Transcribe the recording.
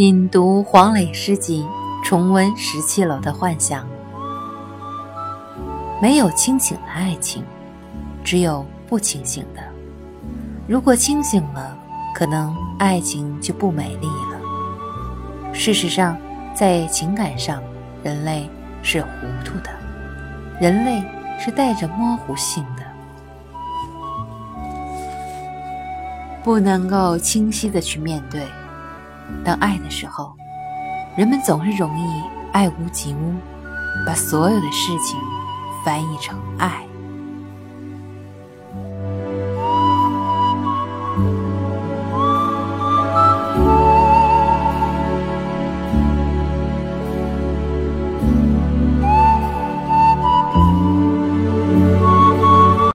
品读黄磊诗集，重温十七楼的幻想。没有清醒的爱情，只有不清醒的。如果清醒了，可能爱情就不美丽了。事实上，在情感上，人类是糊涂的，人类是带着模糊性的，不能够清晰的去面对。当爱的时候，人们总是容易爱屋及乌，把所有的事情翻译成爱。